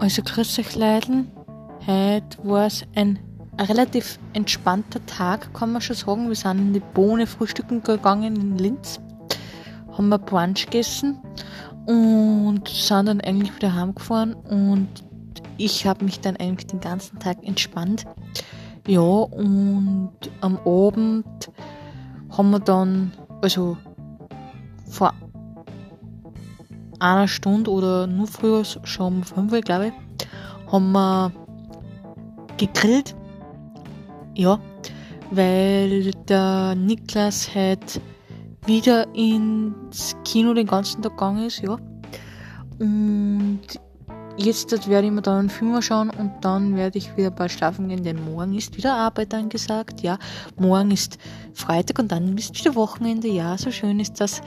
Also grüß euch Leiden. Heute war es ein, ein relativ entspannter Tag, kann man schon sagen. Wir sind in die Bohne frühstücken gegangen in Linz, haben wir Brunch gegessen und sind dann eigentlich wieder heimgefahren und ich habe mich dann eigentlich den ganzen Tag entspannt. Ja, und am Abend haben wir dann, also vor einer Stunde oder nur früher, schon um 5 Uhr, glaube ich, haben wir gegrillt. Ja, weil der Niklas halt wieder ins Kino den ganzen Tag gegangen ist, ja. Und jetzt werde ich mir dann einen Film schauen und dann werde ich wieder bald schlafen gehen, denn morgen ist wieder Arbeit angesagt, ja. Morgen ist Freitag und dann ist wieder Wochenende, ja, so schön ist das.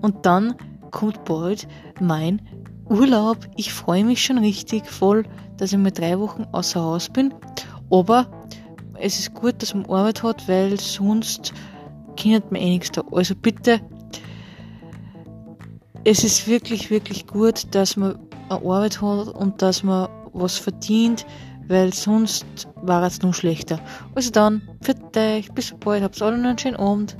Und dann kommt bald mein Urlaub. Ich freue mich schon richtig voll, dass ich mal drei Wochen außer Haus bin. Aber es ist gut, dass man Arbeit hat, weil sonst kennt man eh nichts da. Also bitte, es ist wirklich, wirklich gut, dass man eine Arbeit hat und dass man was verdient, weil sonst war es noch schlechter. Also dann, für euch, bis bald, habt alle noch einen schönen Abend.